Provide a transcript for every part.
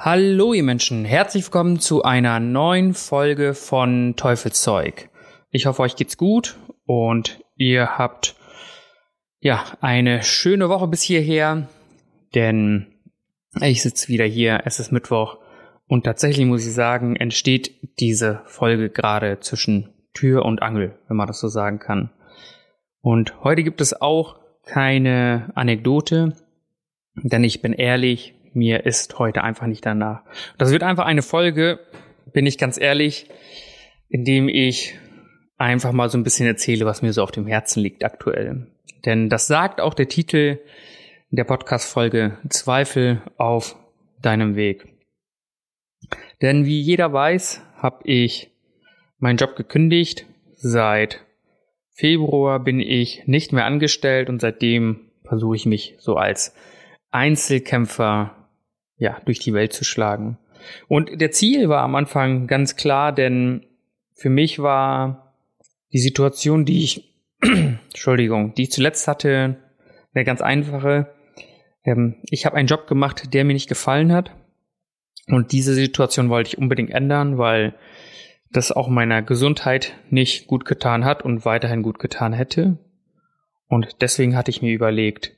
Hallo ihr Menschen, herzlich willkommen zu einer neuen Folge von Teufelszeug. Ich hoffe, euch geht's gut und ihr habt ja eine schöne Woche bis hierher, denn ich sitze wieder hier, es ist Mittwoch und tatsächlich muss ich sagen, entsteht diese Folge gerade zwischen Tür und Angel, wenn man das so sagen kann. Und heute gibt es auch keine Anekdote, denn ich bin ehrlich, mir ist heute einfach nicht danach. Das wird einfach eine Folge, bin ich ganz ehrlich, in dem ich einfach mal so ein bisschen erzähle, was mir so auf dem Herzen liegt aktuell. Denn das sagt auch der Titel der Podcast-Folge Zweifel auf deinem Weg. Denn wie jeder weiß, habe ich meinen Job gekündigt. Seit Februar bin ich nicht mehr angestellt und seitdem versuche ich mich so als Einzelkämpfer ja, durch die Welt zu schlagen. Und der Ziel war am Anfang ganz klar, denn für mich war die Situation, die ich, Entschuldigung, die ich zuletzt hatte, eine ganz einfache. Ähm, ich habe einen Job gemacht, der mir nicht gefallen hat. Und diese Situation wollte ich unbedingt ändern, weil das auch meiner Gesundheit nicht gut getan hat und weiterhin gut getan hätte. Und deswegen hatte ich mir überlegt,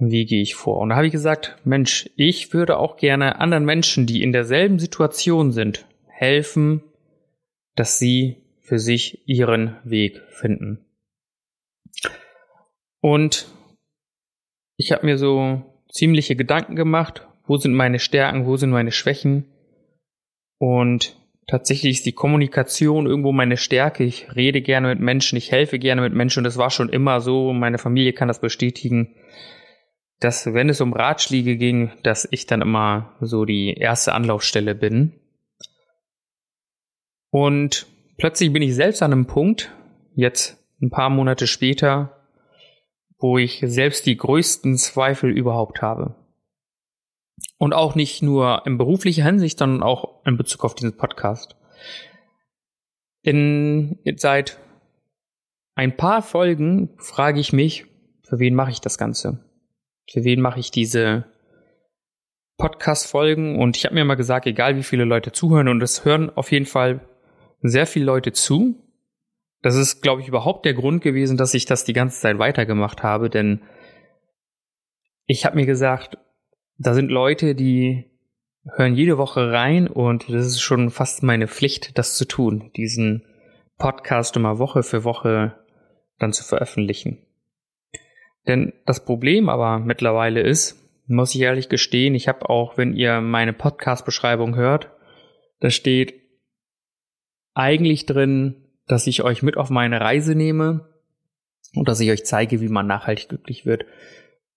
wie gehe ich vor? Und da habe ich gesagt, Mensch, ich würde auch gerne anderen Menschen, die in derselben Situation sind, helfen, dass sie für sich ihren Weg finden. Und ich habe mir so ziemliche Gedanken gemacht, wo sind meine Stärken, wo sind meine Schwächen. Und tatsächlich ist die Kommunikation irgendwo meine Stärke. Ich rede gerne mit Menschen, ich helfe gerne mit Menschen und das war schon immer so. Meine Familie kann das bestätigen dass wenn es um Ratschläge ging, dass ich dann immer so die erste Anlaufstelle bin. Und plötzlich bin ich selbst an einem Punkt, jetzt ein paar Monate später, wo ich selbst die größten Zweifel überhaupt habe. Und auch nicht nur in beruflicher Hinsicht, sondern auch in Bezug auf diesen Podcast. In, seit ein paar Folgen frage ich mich, für wen mache ich das Ganze? Für wen mache ich diese Podcast-Folgen? Und ich habe mir mal gesagt, egal wie viele Leute zuhören, und es hören auf jeden Fall sehr viele Leute zu. Das ist, glaube ich, überhaupt der Grund gewesen, dass ich das die ganze Zeit weitergemacht habe, denn ich habe mir gesagt, da sind Leute, die hören jede Woche rein und das ist schon fast meine Pflicht, das zu tun, diesen Podcast immer Woche für Woche dann zu veröffentlichen. Denn das Problem aber mittlerweile ist, muss ich ehrlich gestehen, ich habe auch, wenn ihr meine Podcast-Beschreibung hört, da steht eigentlich drin, dass ich euch mit auf meine Reise nehme und dass ich euch zeige, wie man nachhaltig glücklich wird.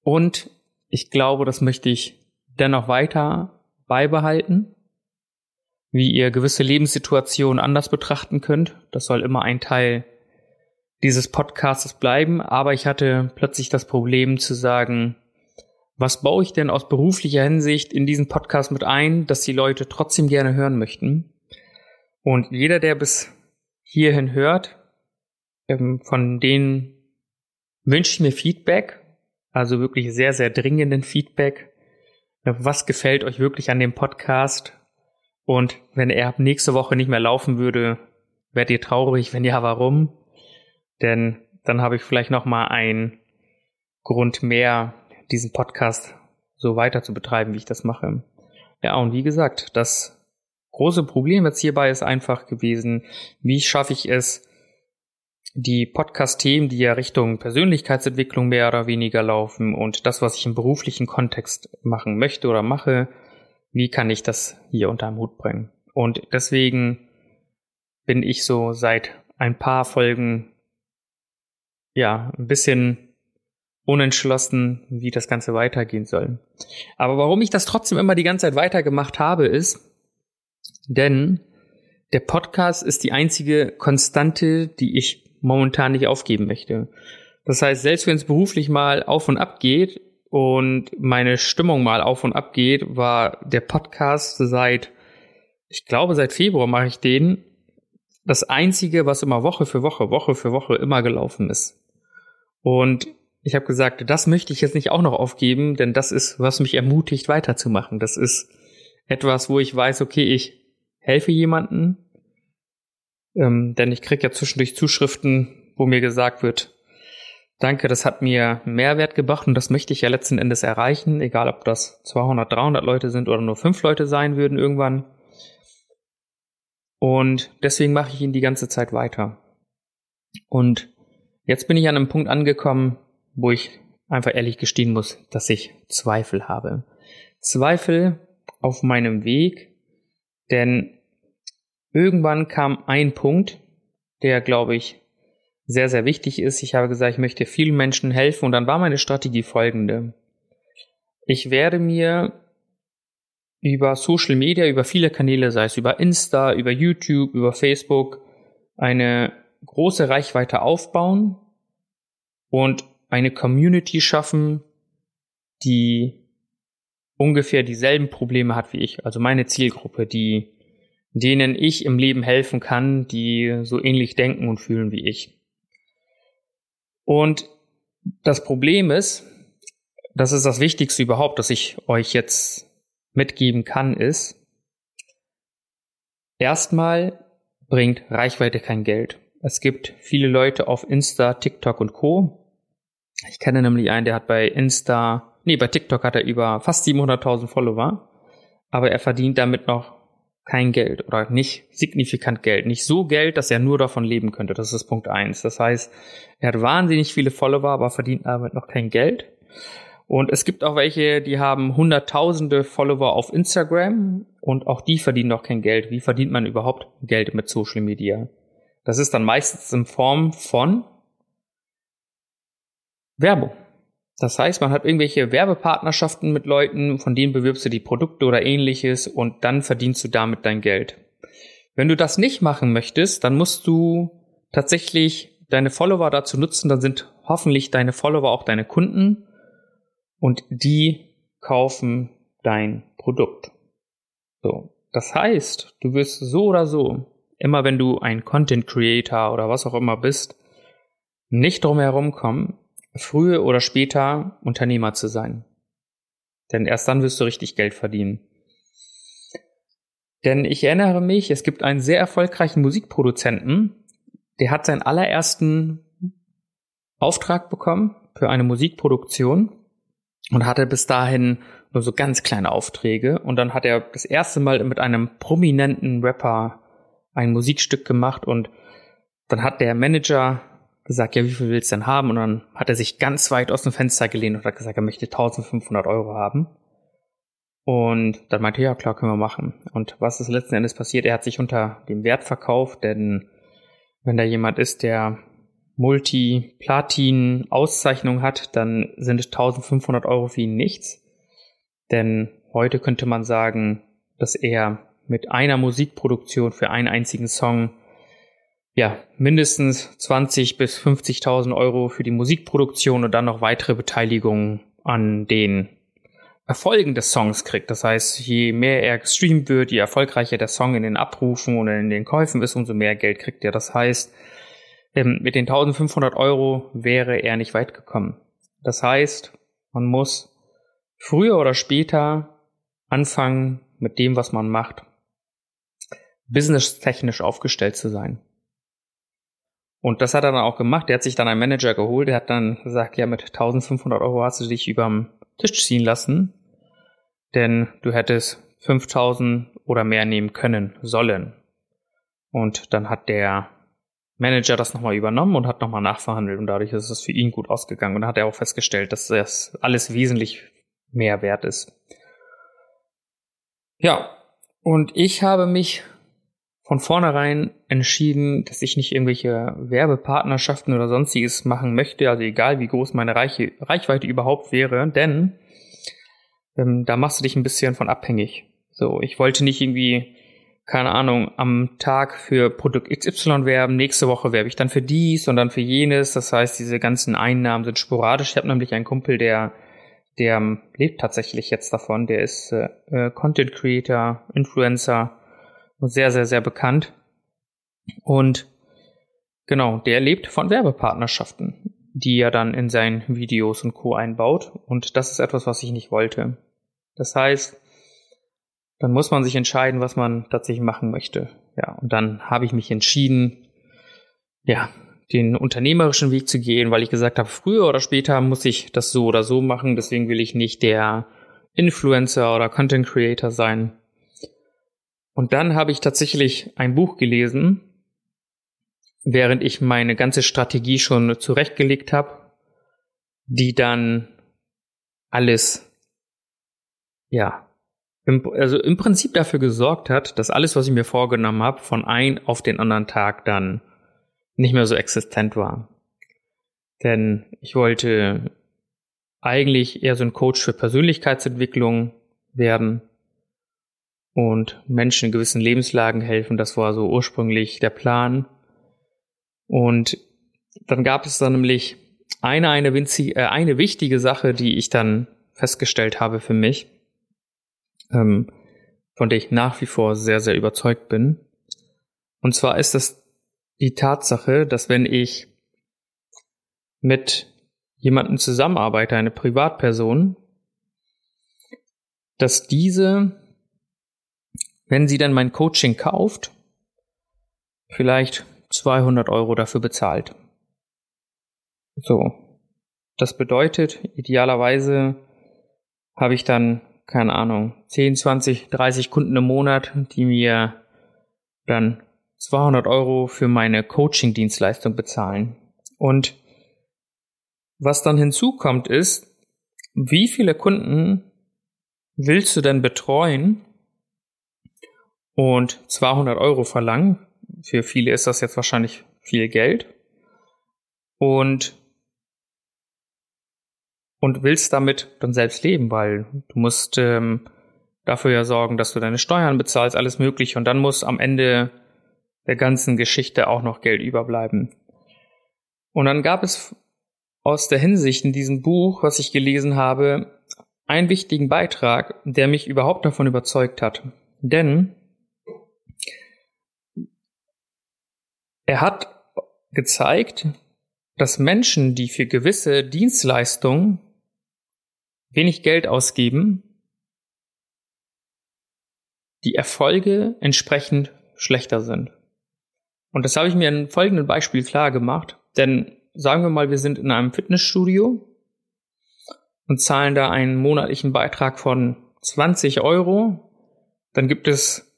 Und ich glaube, das möchte ich dennoch weiter beibehalten, wie ihr gewisse Lebenssituationen anders betrachten könnt. Das soll immer ein Teil dieses Podcasts bleiben, aber ich hatte plötzlich das Problem zu sagen, was baue ich denn aus beruflicher Hinsicht in diesen Podcast mit ein, dass die Leute trotzdem gerne hören möchten. Und jeder, der bis hierhin hört, ähm, von denen wünsche ich mir Feedback, also wirklich sehr, sehr dringenden Feedback. Was gefällt euch wirklich an dem Podcast? Und wenn er ab nächste Woche nicht mehr laufen würde, werdet ihr traurig, wenn ja, warum? Denn dann habe ich vielleicht noch mal einen Grund mehr, diesen Podcast so weiter zu betreiben, wie ich das mache. Ja, und wie gesagt, das große Problem jetzt hierbei ist einfach gewesen, wie schaffe ich es, die Podcast-Themen, die ja Richtung Persönlichkeitsentwicklung mehr oder weniger laufen und das, was ich im beruflichen Kontext machen möchte oder mache, wie kann ich das hier unter den Hut bringen? Und deswegen bin ich so seit ein paar Folgen ja, ein bisschen unentschlossen, wie das Ganze weitergehen soll. Aber warum ich das trotzdem immer die ganze Zeit weitergemacht habe, ist, denn der Podcast ist die einzige Konstante, die ich momentan nicht aufgeben möchte. Das heißt, selbst wenn es beruflich mal auf und ab geht und meine Stimmung mal auf und ab geht, war der Podcast seit, ich glaube, seit Februar mache ich den, das einzige, was immer Woche für Woche, Woche für Woche immer gelaufen ist. Und ich habe gesagt, das möchte ich jetzt nicht auch noch aufgeben, denn das ist, was mich ermutigt, weiterzumachen. Das ist etwas, wo ich weiß, okay, ich helfe jemanden, ähm, denn ich kriege ja zwischendurch Zuschriften, wo mir gesagt wird, danke, das hat mir Mehrwert gebracht und das möchte ich ja letzten Endes erreichen, egal ob das 200, 300 Leute sind oder nur fünf Leute sein würden irgendwann. Und deswegen mache ich ihn die ganze Zeit weiter. Und jetzt bin ich an einem Punkt angekommen, wo ich einfach ehrlich gestehen muss, dass ich Zweifel habe. Zweifel auf meinem Weg, denn irgendwann kam ein Punkt, der, glaube ich, sehr, sehr wichtig ist. Ich habe gesagt, ich möchte vielen Menschen helfen und dann war meine Strategie folgende. Ich werde mir über Social Media, über viele Kanäle, sei es über Insta, über YouTube, über Facebook, eine große Reichweite aufbauen und eine Community schaffen, die ungefähr dieselben Probleme hat wie ich. Also meine Zielgruppe, die, denen ich im Leben helfen kann, die so ähnlich denken und fühlen wie ich. Und das Problem ist, das ist das Wichtigste überhaupt, dass ich euch jetzt mitgeben kann, ist, erstmal bringt Reichweite kein Geld. Es gibt viele Leute auf Insta, TikTok und Co., ich kenne nämlich einen, der hat bei Insta, nee, bei TikTok hat er über fast 700.000 Follower, aber er verdient damit noch kein Geld oder nicht signifikant Geld. Nicht so Geld, dass er nur davon leben könnte. Das ist Punkt eins. Das heißt, er hat wahnsinnig viele Follower, aber verdient damit noch kein Geld. Und es gibt auch welche, die haben hunderttausende Follower auf Instagram und auch die verdienen noch kein Geld. Wie verdient man überhaupt Geld mit Social Media? Das ist dann meistens in Form von Werbung. Das heißt, man hat irgendwelche Werbepartnerschaften mit Leuten, von denen bewirbst du die Produkte oder ähnliches und dann verdienst du damit dein Geld. Wenn du das nicht machen möchtest, dann musst du tatsächlich deine Follower dazu nutzen, dann sind hoffentlich deine Follower auch deine Kunden und die kaufen dein Produkt. So. Das heißt, du wirst so oder so, immer wenn du ein Content Creator oder was auch immer bist, nicht drum herum kommen, früher oder später Unternehmer zu sein. Denn erst dann wirst du richtig Geld verdienen. Denn ich erinnere mich, es gibt einen sehr erfolgreichen Musikproduzenten, der hat seinen allerersten Auftrag bekommen für eine Musikproduktion und hatte bis dahin nur so ganz kleine Aufträge. Und dann hat er das erste Mal mit einem prominenten Rapper ein Musikstück gemacht und dann hat der Manager gesagt, ja, wie viel willst du denn haben? Und dann hat er sich ganz weit aus dem Fenster gelehnt und hat gesagt, er möchte 1500 Euro haben. Und dann meinte er, ja, klar, können wir machen. Und was ist letzten Endes passiert? Er hat sich unter dem Wert verkauft, denn wenn da jemand ist, der Multi-Platin-Auszeichnung hat, dann sind 1500 Euro für ihn nichts. Denn heute könnte man sagen, dass er mit einer Musikproduktion für einen einzigen Song ja, mindestens 20 bis 50.000 Euro für die Musikproduktion und dann noch weitere Beteiligungen an den Erfolgen des Songs kriegt. Das heißt, je mehr er gestreamt wird, je erfolgreicher der Song in den Abrufen oder in den Käufen ist, umso mehr Geld kriegt er. Das heißt, ähm, mit den 1500 Euro wäre er nicht weit gekommen. Das heißt, man muss früher oder später anfangen mit dem, was man macht, businesstechnisch aufgestellt zu sein. Und das hat er dann auch gemacht. Der hat sich dann einen Manager geholt. Der hat dann gesagt, ja, mit 1500 Euro hast du dich überm Tisch ziehen lassen. Denn du hättest 5000 oder mehr nehmen können, sollen. Und dann hat der Manager das nochmal übernommen und hat nochmal nachverhandelt. Und dadurch ist es für ihn gut ausgegangen. Und da hat er auch festgestellt, dass das alles wesentlich mehr wert ist. Ja, und ich habe mich von vornherein entschieden, dass ich nicht irgendwelche Werbepartnerschaften oder sonstiges machen möchte, also egal wie groß meine Reiche, Reichweite überhaupt wäre, denn ähm, da machst du dich ein bisschen von abhängig. So, ich wollte nicht irgendwie, keine Ahnung, am Tag für Produkt XY werben, nächste Woche werbe ich dann für dies und dann für jenes. Das heißt, diese ganzen Einnahmen sind sporadisch. Ich habe nämlich einen Kumpel, der der ähm, lebt tatsächlich jetzt davon. Der ist äh, äh, Content Creator, Influencer, sehr, sehr, sehr bekannt. Und genau, der lebt von Werbepartnerschaften, die er dann in seinen Videos und Co. einbaut. Und das ist etwas, was ich nicht wollte. Das heißt, dann muss man sich entscheiden, was man tatsächlich machen möchte. Ja, und dann habe ich mich entschieden, ja, den unternehmerischen Weg zu gehen, weil ich gesagt habe, früher oder später muss ich das so oder so machen. Deswegen will ich nicht der Influencer oder Content Creator sein. Und dann habe ich tatsächlich ein Buch gelesen, während ich meine ganze Strategie schon zurechtgelegt habe, die dann alles, ja, im, also im Prinzip dafür gesorgt hat, dass alles, was ich mir vorgenommen habe, von ein auf den anderen Tag dann nicht mehr so existent war. Denn ich wollte eigentlich eher so ein Coach für Persönlichkeitsentwicklung werden und Menschen in gewissen Lebenslagen helfen. Das war so ursprünglich der Plan. Und dann gab es dann nämlich eine, eine, winzig, äh, eine wichtige Sache, die ich dann festgestellt habe für mich, ähm, von der ich nach wie vor sehr, sehr überzeugt bin. Und zwar ist das die Tatsache, dass wenn ich mit jemandem zusammenarbeite, eine Privatperson, dass diese, wenn sie dann mein Coaching kauft, vielleicht 200 Euro dafür bezahlt. So. Das bedeutet, idealerweise habe ich dann, keine Ahnung, 10, 20, 30 Kunden im Monat, die mir dann 200 Euro für meine Coaching-Dienstleistung bezahlen. Und was dann hinzukommt ist, wie viele Kunden willst du denn betreuen und 200 Euro verlangen? Für viele ist das jetzt wahrscheinlich viel Geld. Und und willst damit dann selbst leben, weil du musst ähm, dafür ja sorgen, dass du deine Steuern bezahlst, alles mögliche und dann muss am Ende der ganzen Geschichte auch noch Geld überbleiben. Und dann gab es aus der Hinsicht in diesem Buch, was ich gelesen habe, einen wichtigen Beitrag, der mich überhaupt davon überzeugt hat. Denn er hat gezeigt, dass Menschen, die für gewisse Dienstleistungen wenig Geld ausgeben, die Erfolge entsprechend schlechter sind. Und das habe ich mir in folgendem Beispiel klar gemacht. Denn sagen wir mal, wir sind in einem Fitnessstudio und zahlen da einen monatlichen Beitrag von 20 Euro. Dann gibt es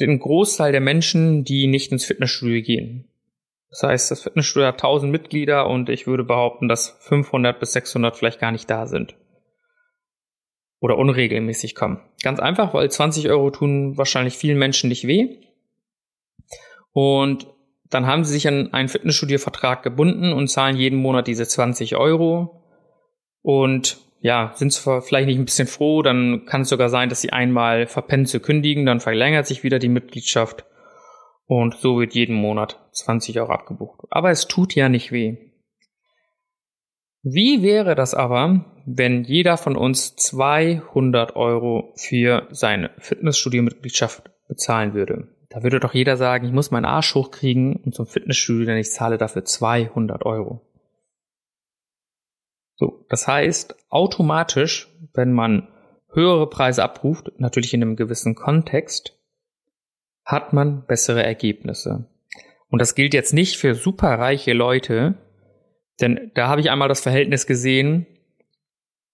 den Großteil der Menschen, die nicht ins Fitnessstudio gehen. Das heißt, das Fitnessstudio hat 1000 Mitglieder und ich würde behaupten, dass 500 bis 600 vielleicht gar nicht da sind. Oder unregelmäßig kommen. Ganz einfach, weil 20 Euro tun wahrscheinlich vielen Menschen nicht weh. Und dann haben sie sich an einen Fitnessstudio-Vertrag gebunden und zahlen jeden Monat diese 20 Euro. Und ja, sind zwar vielleicht nicht ein bisschen froh, dann kann es sogar sein, dass sie einmal verpennen zu kündigen, dann verlängert sich wieder die Mitgliedschaft und so wird jeden Monat 20 Euro abgebucht. Aber es tut ja nicht weh. Wie wäre das aber, wenn jeder von uns 200 Euro für seine Fitnessstudio-Mitgliedschaft bezahlen würde? Da würde doch jeder sagen, ich muss meinen Arsch hochkriegen und zum Fitnessstudio, denn ich zahle dafür 200 Euro. So, das heißt, automatisch, wenn man höhere Preise abruft, natürlich in einem gewissen Kontext, hat man bessere Ergebnisse. Und das gilt jetzt nicht für superreiche Leute, denn da habe ich einmal das Verhältnis gesehen,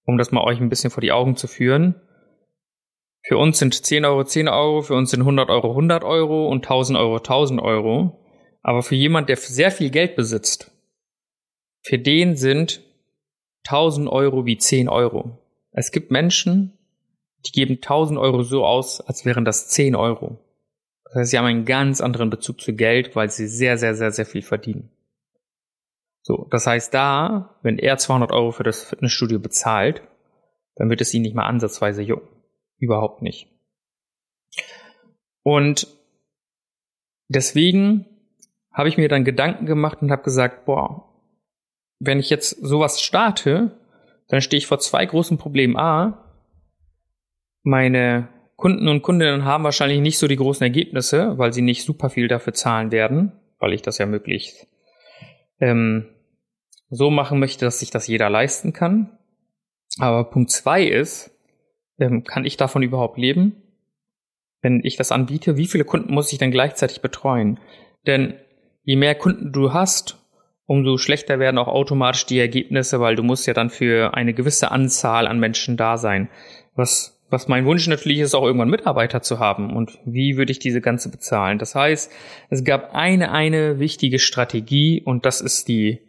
um das mal euch ein bisschen vor die Augen zu führen. Für uns sind 10 Euro 10 Euro, für uns sind 100 Euro 100 Euro und 1000 Euro 1000 Euro. Aber für jemand, der sehr viel Geld besitzt, für den sind 1000 Euro wie 10 Euro. Es gibt Menschen, die geben 1000 Euro so aus, als wären das 10 Euro. Das heißt, sie haben einen ganz anderen Bezug zu Geld, weil sie sehr, sehr, sehr, sehr viel verdienen. So, das heißt, da, wenn er 200 Euro für das Fitnessstudio bezahlt, dann wird es ihn nicht mal ansatzweise jucken. Überhaupt nicht. Und deswegen habe ich mir dann Gedanken gemacht und habe gesagt, boah, wenn ich jetzt sowas starte, dann stehe ich vor zwei großen Problemen. A, meine Kunden und Kundinnen haben wahrscheinlich nicht so die großen Ergebnisse, weil sie nicht super viel dafür zahlen werden, weil ich das ja möglichst ähm, so machen möchte, dass sich das jeder leisten kann. Aber Punkt zwei ist, ähm, kann ich davon überhaupt leben? Wenn ich das anbiete, wie viele Kunden muss ich dann gleichzeitig betreuen? Denn je mehr Kunden du hast, umso schlechter werden auch automatisch die Ergebnisse, weil du musst ja dann für eine gewisse Anzahl an Menschen da sein. Was, was mein Wunsch natürlich ist, auch irgendwann Mitarbeiter zu haben. Und wie würde ich diese ganze bezahlen? Das heißt, es gab eine, eine wichtige Strategie und das ist die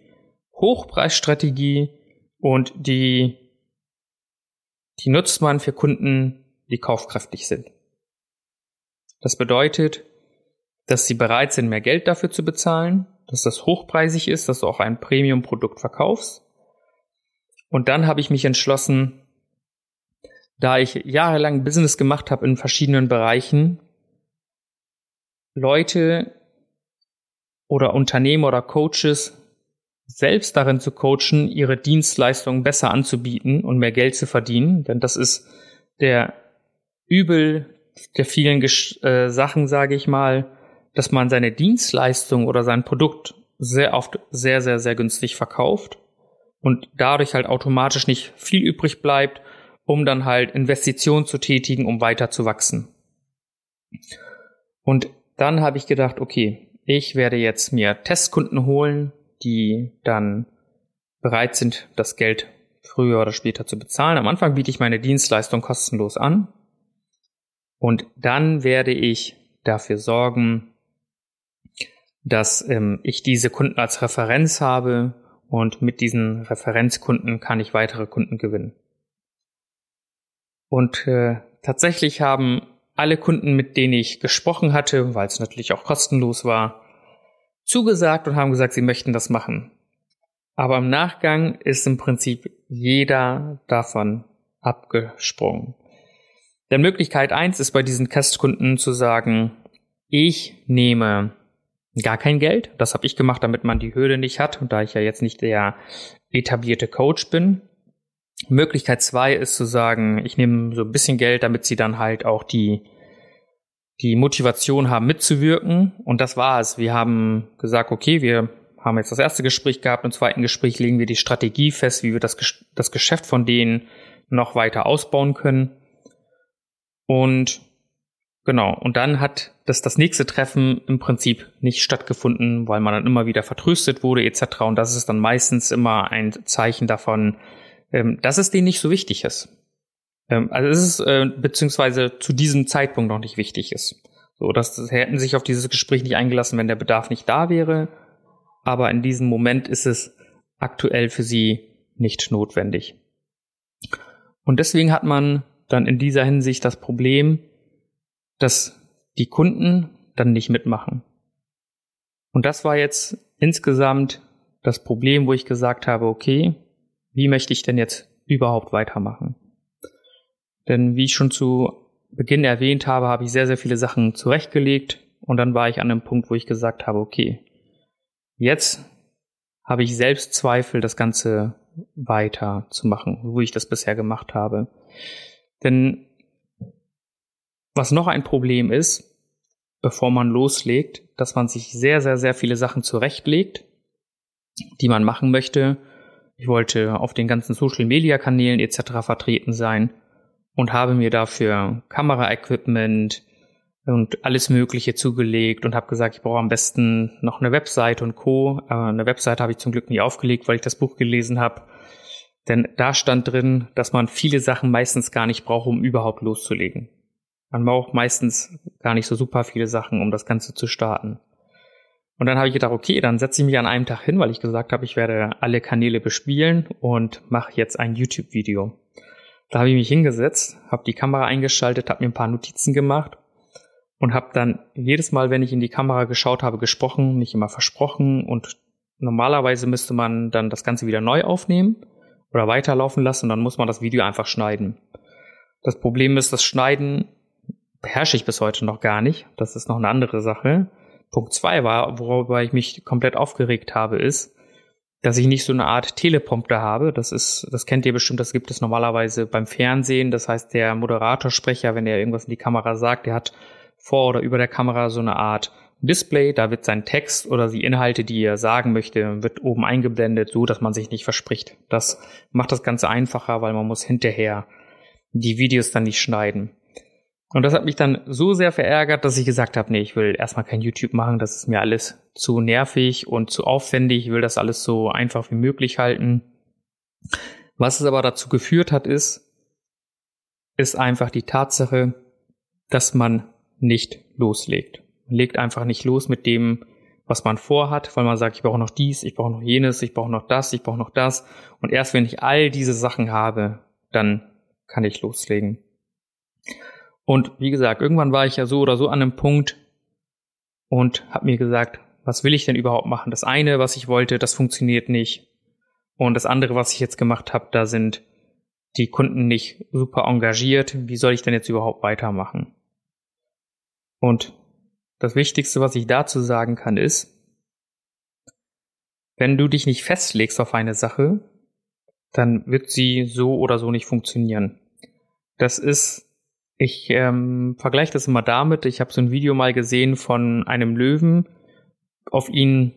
Hochpreisstrategie und die, die nutzt man für Kunden, die kaufkräftig sind. Das bedeutet, dass sie bereit sind, mehr Geld dafür zu bezahlen, dass das hochpreisig ist, dass du auch ein Premium-Produkt verkaufst. Und dann habe ich mich entschlossen, da ich jahrelang Business gemacht habe in verschiedenen Bereichen, Leute oder Unternehmer oder Coaches selbst darin zu coachen, ihre Dienstleistungen besser anzubieten und mehr Geld zu verdienen, denn das ist der Übel der vielen äh, Sachen, sage ich mal, dass man seine Dienstleistung oder sein Produkt sehr oft sehr, sehr, sehr günstig verkauft und dadurch halt automatisch nicht viel übrig bleibt, um dann halt Investitionen zu tätigen, um weiter zu wachsen. Und dann habe ich gedacht, okay, ich werde jetzt mir Testkunden holen, die dann bereit sind, das Geld früher oder später zu bezahlen. Am Anfang biete ich meine Dienstleistung kostenlos an. Und dann werde ich dafür sorgen, dass ähm, ich diese Kunden als Referenz habe und mit diesen Referenzkunden kann ich weitere Kunden gewinnen. Und äh, tatsächlich haben alle Kunden, mit denen ich gesprochen hatte, weil es natürlich auch kostenlos war, zugesagt und haben gesagt, sie möchten das machen. Aber im Nachgang ist im Prinzip jeder davon abgesprungen. Denn Möglichkeit eins ist bei diesen Testkunden zu sagen, ich nehme gar kein Geld. Das habe ich gemacht, damit man die Hürde nicht hat und da ich ja jetzt nicht der etablierte Coach bin. Möglichkeit zwei ist zu sagen, ich nehme so ein bisschen Geld, damit sie dann halt auch die die Motivation haben mitzuwirken. Und das war es. Wir haben gesagt, okay, wir haben jetzt das erste Gespräch gehabt. Im zweiten Gespräch legen wir die Strategie fest, wie wir das, das Geschäft von denen noch weiter ausbauen können. Und Genau, und dann hat das, das nächste Treffen im Prinzip nicht stattgefunden, weil man dann immer wieder vertröstet wurde etc. Und das ist dann meistens immer ein Zeichen davon, ähm, dass es denen nicht so wichtig ist. Ähm, also es ist äh, beziehungsweise zu diesem Zeitpunkt noch nicht wichtig ist. So, dass das, hätten sich auf dieses Gespräch nicht eingelassen, wenn der Bedarf nicht da wäre. Aber in diesem Moment ist es aktuell für sie nicht notwendig. Und deswegen hat man dann in dieser Hinsicht das Problem, dass die Kunden dann nicht mitmachen. Und das war jetzt insgesamt das Problem, wo ich gesagt habe, okay, wie möchte ich denn jetzt überhaupt weitermachen? Denn wie ich schon zu Beginn erwähnt habe, habe ich sehr, sehr viele Sachen zurechtgelegt und dann war ich an einem Punkt, wo ich gesagt habe, okay, jetzt habe ich selbst Zweifel, das Ganze weiter zu machen, wo ich das bisher gemacht habe. Denn was noch ein Problem ist, bevor man loslegt, dass man sich sehr, sehr, sehr viele Sachen zurechtlegt, die man machen möchte. Ich wollte auf den ganzen Social-Media-Kanälen etc. vertreten sein und habe mir dafür Kameraequipment und alles Mögliche zugelegt und habe gesagt, ich brauche am besten noch eine Website und Co. Äh, eine Website habe ich zum Glück nie aufgelegt, weil ich das Buch gelesen habe. Denn da stand drin, dass man viele Sachen meistens gar nicht braucht, um überhaupt loszulegen. Man braucht meistens gar nicht so super viele Sachen, um das Ganze zu starten. Und dann habe ich gedacht, okay, dann setze ich mich an einem Tag hin, weil ich gesagt habe, ich werde alle Kanäle bespielen und mache jetzt ein YouTube-Video. Da habe ich mich hingesetzt, habe die Kamera eingeschaltet, habe mir ein paar Notizen gemacht und habe dann jedes Mal, wenn ich in die Kamera geschaut habe, gesprochen, nicht immer versprochen und normalerweise müsste man dann das Ganze wieder neu aufnehmen oder weiterlaufen lassen und dann muss man das Video einfach schneiden. Das Problem ist, das Schneiden beherrsche ich bis heute noch gar nicht. Das ist noch eine andere Sache. Punkt zwei war, worüber ich mich komplett aufgeregt habe, ist, dass ich nicht so eine Art Teleprompter habe. Das ist, das kennt ihr bestimmt, das gibt es normalerweise beim Fernsehen. Das heißt, der Moderatorsprecher, wenn er irgendwas in die Kamera sagt, der hat vor oder über der Kamera so eine Art Display, da wird sein Text oder die Inhalte, die er sagen möchte, wird oben eingeblendet, so dass man sich nicht verspricht. Das macht das Ganze einfacher, weil man muss hinterher die Videos dann nicht schneiden. Und das hat mich dann so sehr verärgert, dass ich gesagt habe, nee, ich will erstmal kein YouTube machen, das ist mir alles zu nervig und zu aufwendig, ich will das alles so einfach wie möglich halten. Was es aber dazu geführt hat, ist, ist einfach die Tatsache, dass man nicht loslegt. Man legt einfach nicht los mit dem, was man vorhat, weil man sagt, ich brauche noch dies, ich brauche noch jenes, ich brauche noch das, ich brauche noch das. Und erst wenn ich all diese Sachen habe, dann kann ich loslegen. Und wie gesagt, irgendwann war ich ja so oder so an einem Punkt und habe mir gesagt, was will ich denn überhaupt machen? Das eine, was ich wollte, das funktioniert nicht. Und das andere, was ich jetzt gemacht habe, da sind die Kunden nicht super engagiert. Wie soll ich denn jetzt überhaupt weitermachen? Und das Wichtigste, was ich dazu sagen kann, ist, wenn du dich nicht festlegst auf eine Sache, dann wird sie so oder so nicht funktionieren. Das ist ich ähm, vergleiche das immer damit, ich habe so ein Video mal gesehen von einem Löwen. Auf ihn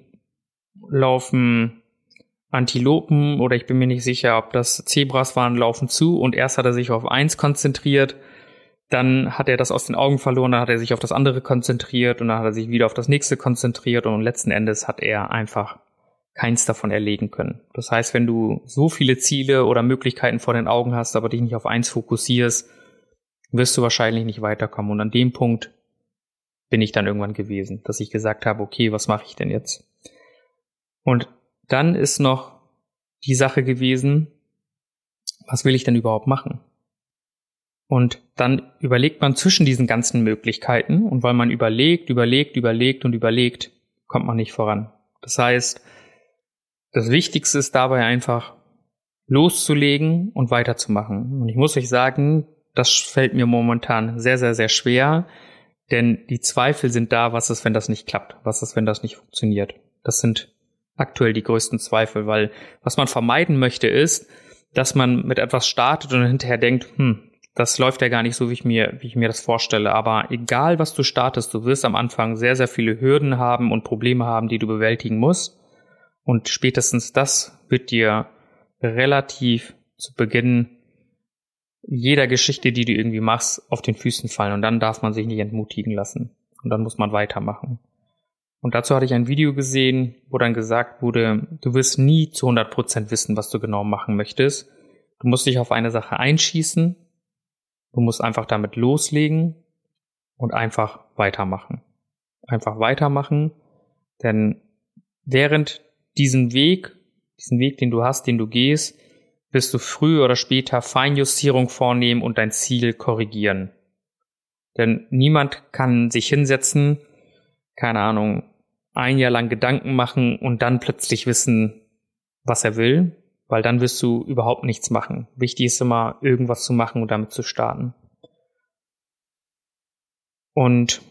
laufen Antilopen oder ich bin mir nicht sicher, ob das Zebras waren, laufen zu und erst hat er sich auf eins konzentriert, dann hat er das aus den Augen verloren, dann hat er sich auf das andere konzentriert und dann hat er sich wieder auf das nächste konzentriert und letzten Endes hat er einfach keins davon erlegen können. Das heißt, wenn du so viele Ziele oder Möglichkeiten vor den Augen hast, aber dich nicht auf eins fokussierst, wirst du wahrscheinlich nicht weiterkommen. Und an dem Punkt bin ich dann irgendwann gewesen, dass ich gesagt habe, okay, was mache ich denn jetzt? Und dann ist noch die Sache gewesen, was will ich denn überhaupt machen? Und dann überlegt man zwischen diesen ganzen Möglichkeiten und weil man überlegt, überlegt, überlegt und überlegt, kommt man nicht voran. Das heißt, das Wichtigste ist dabei einfach loszulegen und weiterzumachen. Und ich muss euch sagen, das fällt mir momentan sehr, sehr, sehr schwer, denn die Zweifel sind da, was ist, wenn das nicht klappt, was ist, wenn das nicht funktioniert. Das sind aktuell die größten Zweifel, weil was man vermeiden möchte ist, dass man mit etwas startet und hinterher denkt, hm, das läuft ja gar nicht so, wie ich mir, wie ich mir das vorstelle. Aber egal, was du startest, du wirst am Anfang sehr, sehr viele Hürden haben und Probleme haben, die du bewältigen musst. Und spätestens das wird dir relativ zu Beginn jeder Geschichte, die du irgendwie machst, auf den Füßen fallen und dann darf man sich nicht entmutigen lassen und dann muss man weitermachen. Und dazu hatte ich ein Video gesehen, wo dann gesagt wurde, du wirst nie zu 100 Prozent wissen, was du genau machen möchtest. Du musst dich auf eine Sache einschießen, du musst einfach damit loslegen und einfach weitermachen. Einfach weitermachen, denn während diesen Weg, diesen Weg, den du hast, den du gehst, wirst du früher oder später Feinjustierung vornehmen und dein Ziel korrigieren. Denn niemand kann sich hinsetzen, keine Ahnung, ein Jahr lang Gedanken machen und dann plötzlich wissen, was er will, weil dann wirst du überhaupt nichts machen. Wichtig ist immer, irgendwas zu machen und damit zu starten. Und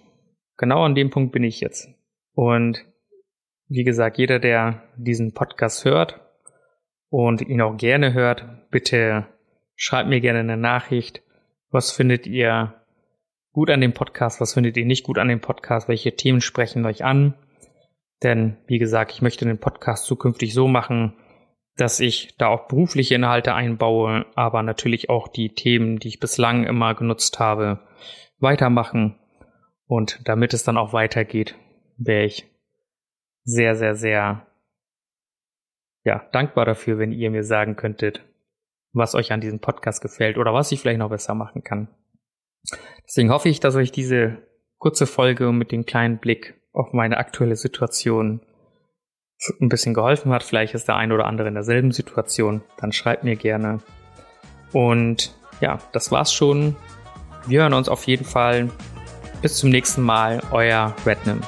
genau an dem Punkt bin ich jetzt. Und wie gesagt, jeder, der diesen Podcast hört, und ihn auch gerne hört, bitte schreibt mir gerne eine Nachricht. Was findet ihr gut an dem Podcast? Was findet ihr nicht gut an dem Podcast? Welche Themen sprechen euch an? Denn, wie gesagt, ich möchte den Podcast zukünftig so machen, dass ich da auch berufliche Inhalte einbaue, aber natürlich auch die Themen, die ich bislang immer genutzt habe, weitermachen. Und damit es dann auch weitergeht, wäre ich sehr, sehr, sehr ja, dankbar dafür, wenn ihr mir sagen könntet, was euch an diesem Podcast gefällt oder was ich vielleicht noch besser machen kann. Deswegen hoffe ich, dass euch diese kurze Folge mit dem kleinen Blick auf meine aktuelle Situation ein bisschen geholfen hat. Vielleicht ist der ein oder andere in derselben Situation. Dann schreibt mir gerne. Und ja, das war's schon. Wir hören uns auf jeden Fall Bis zum nächsten Mal, euer Rednam.